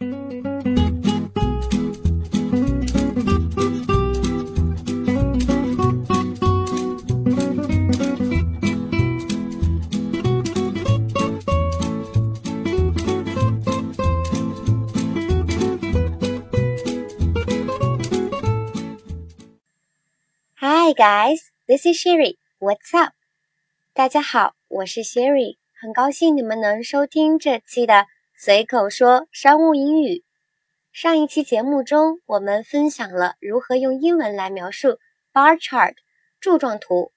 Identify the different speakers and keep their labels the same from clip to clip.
Speaker 1: Hi guys, this is Sherry. What's up? 大家好，我是 Sherry，很高兴你们能收听这期的随口说商务英语。上一期节目中，我们分享了如何用英文来描述 bar chart 柱状图。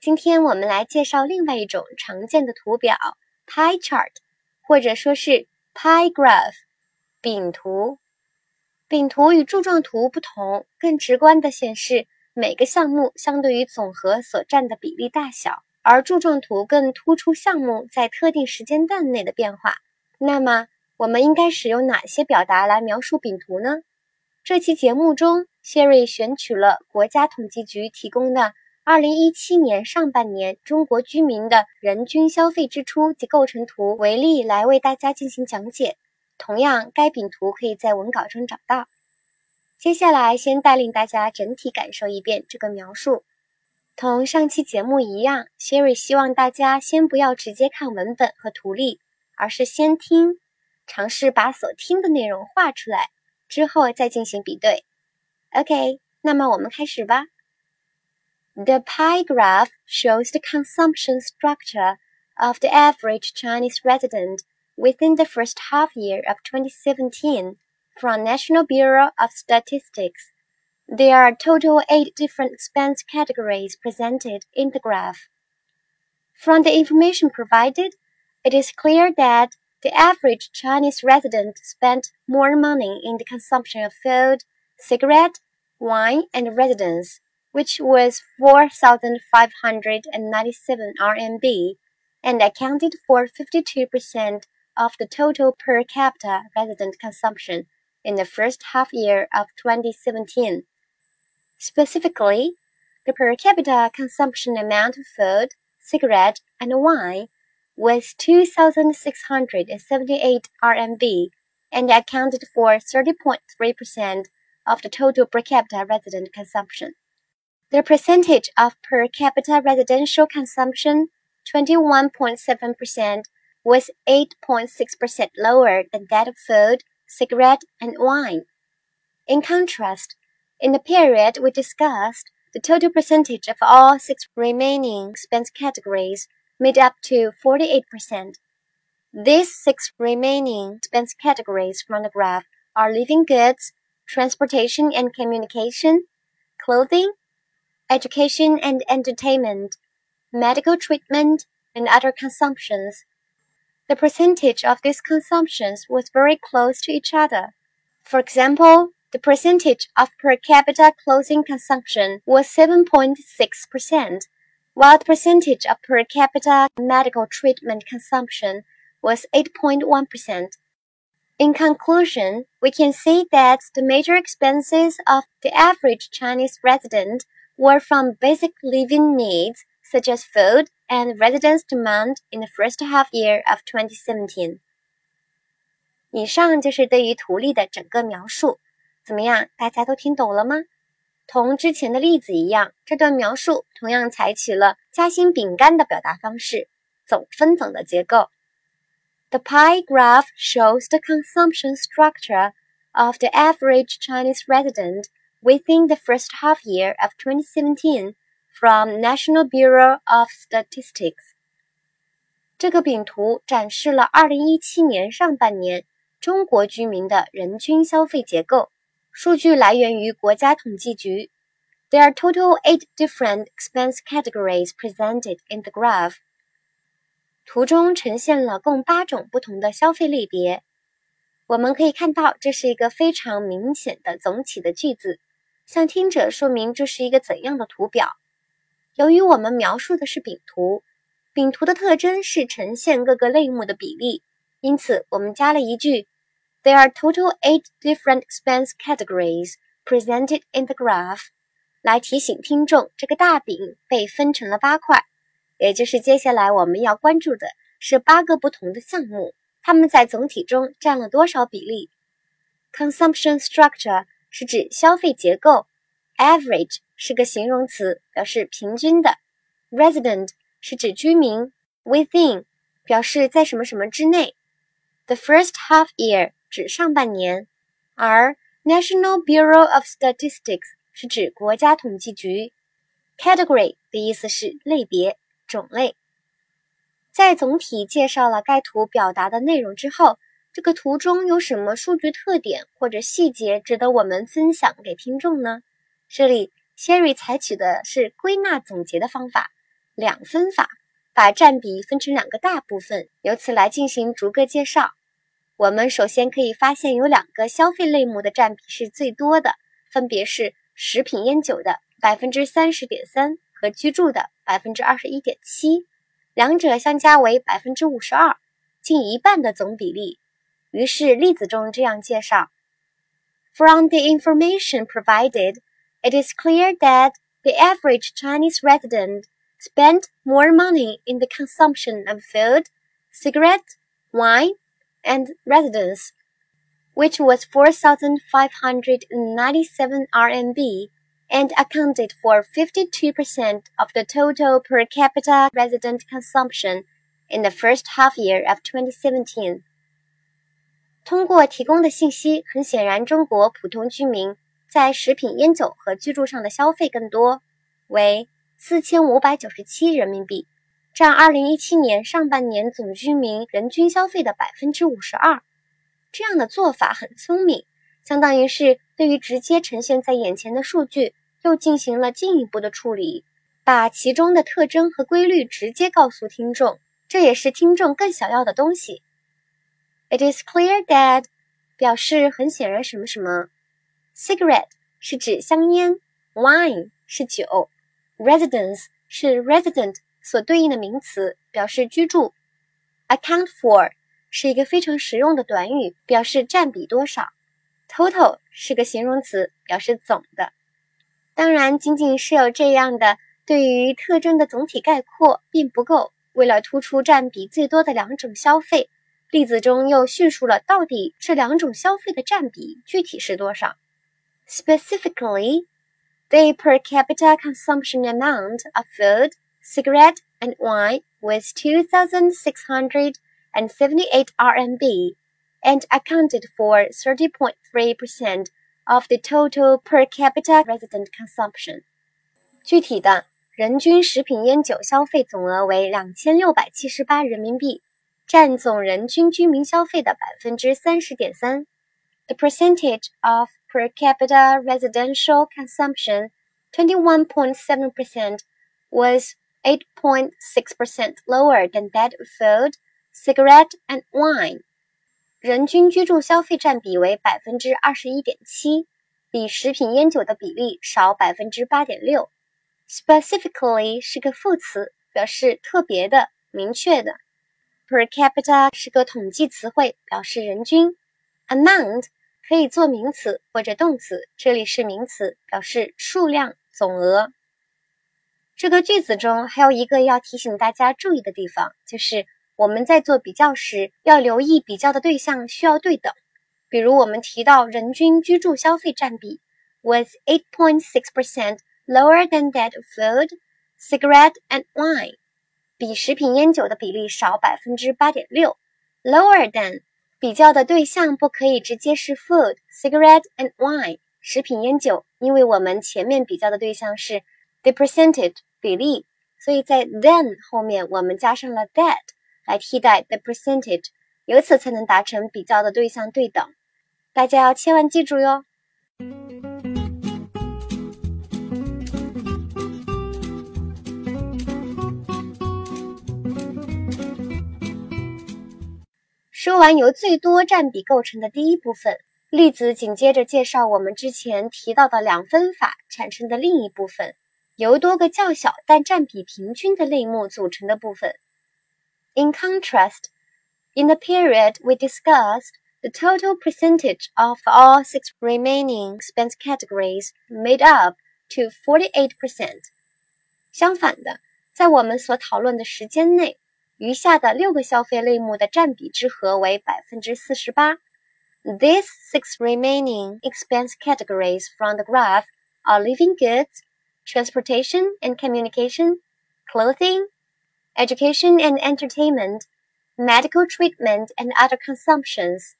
Speaker 1: 今天我们来介绍另外一种常见的图表 pie chart，或者说是 pie graph 饼图。饼图与柱状图不同，更直观的显示。每个项目相对于总和所占的比例大小，而柱状图更突出项目在特定时间段内的变化。那么，我们应该使用哪些表达来描述饼图呢？这期节目中，Sherry 选取了国家统计局提供的2017年上半年中国居民的人均消费支出及构成图为例，来为大家进行讲解。同样，该饼图可以在文稿中找到。接下来，先带领大家整体感受一遍这个描述。同上期节目一样，Sherry 希望大家先不要直接看文本和图例，而是先听，尝试把所听的内容画出来，之后再进行比对。OK，那么我们开始吧。The pie graph shows the consumption structure of the average Chinese resident within the first half year of 2017. from National Bureau of Statistics. There are total eight different expense categories presented in the graph. From the information provided, it is clear that the average Chinese resident spent more money in the consumption of food, cigarette, wine, and residence, which was 4,597 RMB and accounted for 52% of the total per capita resident consumption in the first half year of 2017. Specifically, the per capita consumption amount of food, cigarette, and wine was 2,678 RMB and accounted for 30.3% of the total per capita resident consumption. The percentage of per capita residential consumption, 21.7%, was 8.6% lower than that of food, cigarette, and wine. In contrast, in the period we discussed, the total percentage of all six remaining expense categories made up to 48%. These six remaining expense categories from the graph are living goods, transportation and communication, clothing, education and entertainment, medical treatment, and other consumptions. The percentage of these consumptions was very close to each other. For example, the percentage of per capita clothing consumption was 7.6%, while the percentage of per capita medical treatment consumption was 8.1%. In conclusion, we can see that the major expenses of the average Chinese resident were from basic living needs such as food and residence demand in the first half year of 2017. 以上就是对于图例的整个描述，怎么样？大家都听懂了吗？ 同之前的例子一样，这段描述同样采取了夹心饼干的表达方式，总分总的结构。The pie graph shows the consumption structure of the average Chinese resident within the first half year of 2017 from National Bureau of Statistics。这个饼图展示了2017年上半年中国居民的人均消费结构。数据来源于国家统计局。There are total eight different expense categories presented in the graph。图中呈现了共八种不同的消费类别。我们可以看到，这是一个非常明显的总体的句子，向听者说明这是一个怎样的图表。由于我们描述的是饼图，饼图的特征是呈现各个类目的比例，因此我们加了一句 ：There are total eight different expense categories presented in the graph，来提醒听众这个大饼被分成了八块，也就是接下来我们要关注的是八个不同的项目，它们在总体中占了多少比例。 consumption structure 是指消费结构，average 是个形容词，表示平均的，resident 是指居民，within 表示在什么什么之内，the first half year 指上半年，而 National Bureau of Statistics 是指国家统计局，category 的意思是类别、种类。在总体介绍了该图表达的内容之后，这个图中有什么数据特点或者细节值得我们分享给听众呢？这里 Sherry 采取的是归纳总结的方法，两分法，把占比分成两个大部分，由此来进行逐个介绍。我们首先可以发现有两个消费类目的占比是最多的，分别是食品烟酒的百分之三十点三和居住的百分之二十一点七。两者相加为百分之五十二，近一半的总比例。于是例子中这样介绍：From the information provided, it is clear that the average Chinese resident spent more money in the consumption of food, cigarette, wine, and residence, which was 4,597 RMB and accounted for 52% of the total per capita resident consumption in the first half year of 2017. 通过提供的信息，很显然，中国普通居民在食品、烟酒和居住上的消费更多，为四千五百九十七人民币， 占二零一七年上半年总居民人均消费的百分之五十二。这样的做法很聪明，相当于是对于直接呈现在眼前的数据。又进行了进一步的处理，把其中的特征和规律直接告诉听众，这也是听众更想要的东西。It is clear that 表示很显然什么什么。Cigarette 是指香烟，Wine 是酒，Residence 是 resident 所对应的名词，表示居住。Account for 是一个非常实用的短语，表示占比多少。Total 是个形容词，表示总的。当然，仅仅是有这样的对于特征的总体概括并不够。为了突出占比最多的两种消费，例子中又叙述了到底这两种消费的占比具体是多少。Specifically, the per capita consumption amount of food, cigarette, and wine was 2,678 RMB and accounted for 30.3%. of the total per capita resident consumption。具体的人均食品烟酒消费总额为两千六百七十八人民币，占总人均居民消费的百分之三十点三。The percentage of per capita residential consumption, 21.7%, was 8.6% lower than that of food, cigarette, and wine. 人均居住消费占比为百分之二十一点七，比食品烟酒的比例少百分之八点六。Specifically 是个副词，表示特别的、明确的。Per capita 是个统计词汇，表示人均。Amount 可以做名词或者动词，这里是名词，表示数量、总额。这个句子中还有一个要提醒大家注意的地方，就是。我们在做比较时，要留意比较的对象需要对等。比如，我们提到人均居住消费占比 was eight point six percent lower than that of food, cigarette and wine，比食品烟酒的比例少百分之八点六。Lower than 比较的对象不可以直接是 food, cigarette and wine，食品烟酒，因为我们前面比较的对象是 the percentage 比例，所以在 then 后面我们加上了 that。来替代 the percentage，由此才能达成比较的对象对等。大家要千万记住哟。说完由最多占比构成的第一部分，例子紧接着介绍我们之前提到的两分法产生的另一部分，由多个较小但占比平均的类目组成的部分。In contrast, in the period we discussed, the total percentage of all six remaining expense categories made up to 48%. 相反的，在我们所讨论的时间内，余下的六个消费类目的占比之和为百分之四十八。 These six remaining expense categories from the graph are living goods, transportation and communication, clothing, education and entertainment, medical treatment and other consumptions.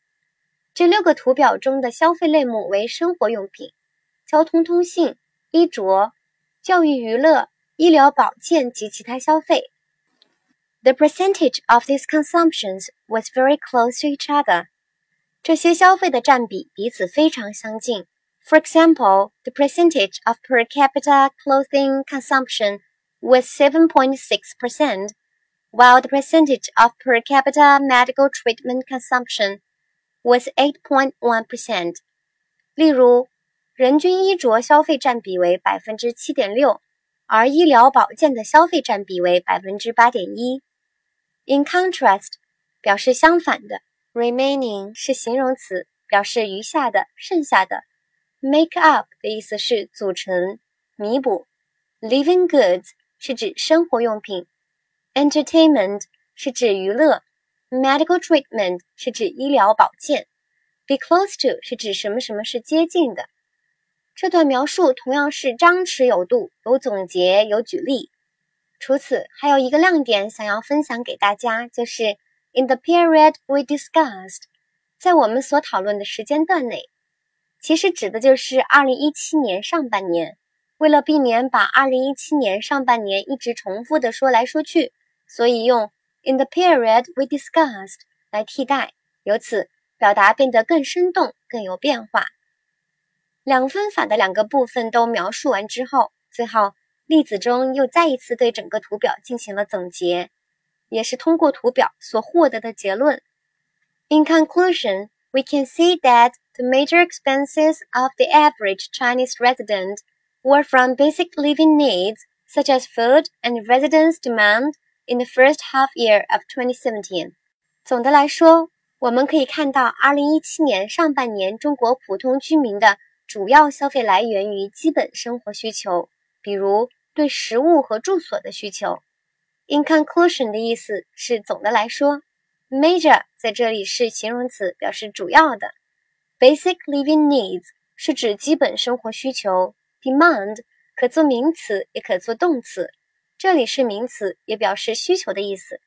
Speaker 1: 这六个图表中的消费类目为生活用品、交通通信、衣着、教育娱乐、医疗保健及其他消费。The percentage of these consumptions was very close to each other. 这些消费的占比彼此非常相近。 For example, the percentage of per capita clothing consumption was 7.6%, while the percentage of per capita medical treatment consumption was 8.1%. 例如，人均衣着消费占比为百分之七点六，而医疗保健的消费占比为百分之八点一。In contrast，表示相反的。Remaining 是形容词，表示余下的、剩下的。 Make up 的意思是组成、弥补。Living goods 是指生活用品。Entertainment 是指娱乐。Medical treatment 是指医疗保健。Be close to 是指什么什么是接近的。这段描述同样是张弛有度，有总结，有举例。除此，还有一个亮点想要分享给大家，就是。In the period we discussed，在我们所讨论的时间段内，其实指的就是二零一七年上半年。为了避免把二零一七年上半年一直重复的说来说去，所以用 in the period we discussed 来替代，由此表达变得更生动、更有变化。两分法的两个部分都描述完之后，最后例子中又再一次对整个图表进行了总结。也是通过图表所获得的结论。In conclusion, we can see that the major expenses of the average Chinese resident were from basic living needs such as food and residence demand in the first half year of 2017. 总的来说，我们可以看到，2017年上半年中国普通居民的主要消费来源于基本生活需求，比如对食物和住所的需求。In conclusion 的意思是总的来说，major 在这里是形容词，表示主要的。 Basic living needs 是指基本生活需求。Demand 可做名词，也可做动词，这里是名词，也表示需求的意思。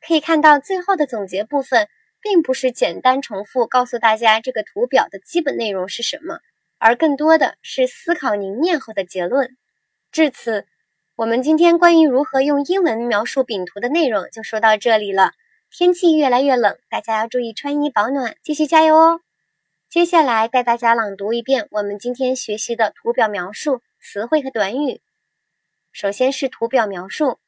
Speaker 1: 可以看到最后的总结部分，并不是简单重复告诉大家这个图表的基本内容是什么，而更多的是思考凝练后的结论。至此。我们今天关于如何用英文描述饼图的内容就说到这里了。天气越来越冷，大家要注意穿衣保暖，继续加油哦！接下来带大家朗读一遍我们今天学习的图表描述、词汇和短语。首先是图表描述：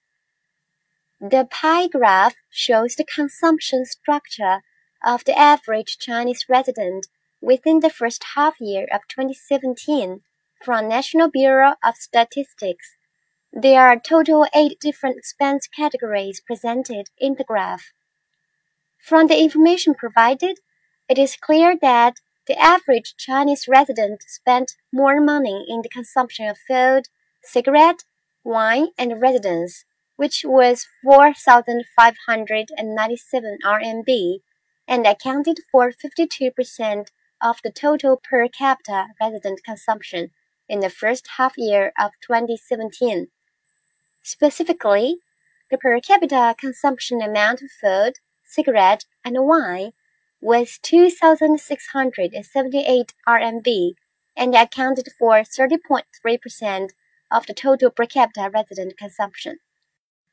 Speaker 1: The pie graph shows the consumption structure of the average Chinese resident within the first half year of 2017 from National Bureau of Statistics. There are total eight different expense categories presented in the graph. From the information provided, it is clear that the average Chinese resident spent more money in the consumption of food, cigarette, wine, and residence, which was 4,597 RMB and accounted for 52% of the total per capita resident consumption in the first half year of 2017. Specifically, the per capita consumption amount of food, cigarette, and wine was 2,678 RMB and accounted for 30.3% of the total per capita resident consumption.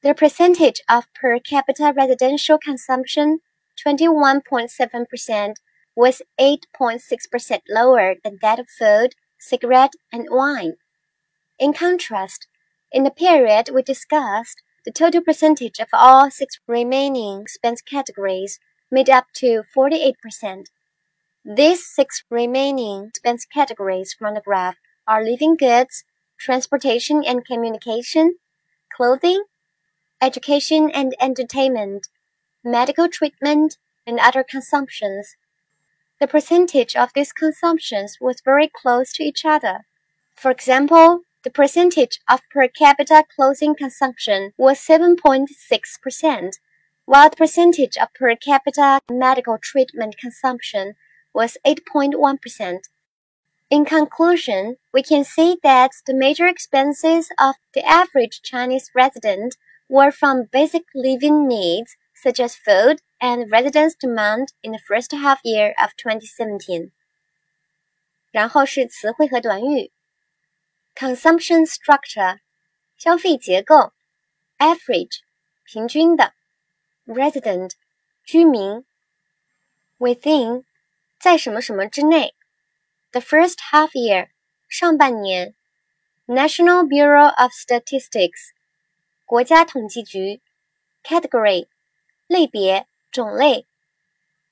Speaker 1: The percentage of per capita residential consumption, 21.7%, was 8.6% lower than that of food, cigarette, and wine. In contrast, in the period we discussed, the total percentage of all six remaining expense categories made up to 48%. These six remaining expense categories from the graph are living goods, transportation and communication, clothing, education and entertainment, medical treatment, and other consumptions. The percentage of these consumptions was very close to each other. For example, the percentage of per capita clothing consumption was 7.6%, while the percentage of per capita medical treatment consumption was 8.1%. In conclusion, we can say that the major expenses of the average Chinese resident were from basic living needs such as food and residence demand in the first half year of 2017. 然后是词汇和短语：consumption structure，消费结构；average，平均的 ；resident，居民；within，在什么什么之内。the first half year 上半年，National Bureau of Statistics 国家统计局，category 类别种类。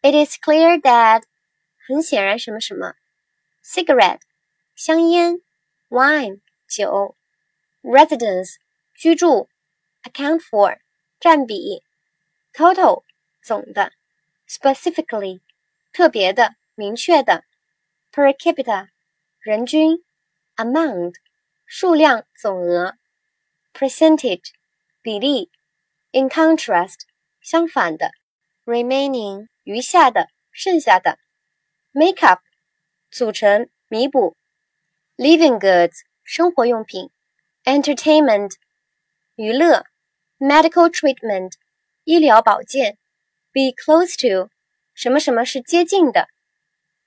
Speaker 1: It is clear that 很显然什么什么，cigarette 香烟，wine 酒，residence 居住，account for 占比 ，total 总的，specifically 特别的明确的。per capita 人均，amount 数量总额，percentage 比例，in contrast 相反的，remaining 余下的剩下的，make up 组成弥补，living goods 生活用品，entertainment 娱乐，medical treatment 医疗保健，be close to 什么什么是接近的。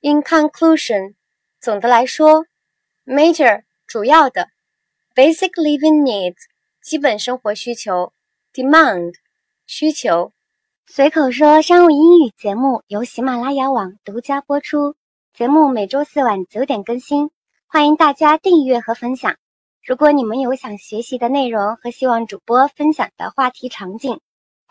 Speaker 1: In conclusion，总的来说，major 主要的，basic living needs 基本生活需求，demand 需求。随口说商务英语节目由喜马拉雅网独家播出，节目每周四晚九点更新，欢迎大家订阅和分享。如果你们有想学习的内容和希望主播分享的话题场景，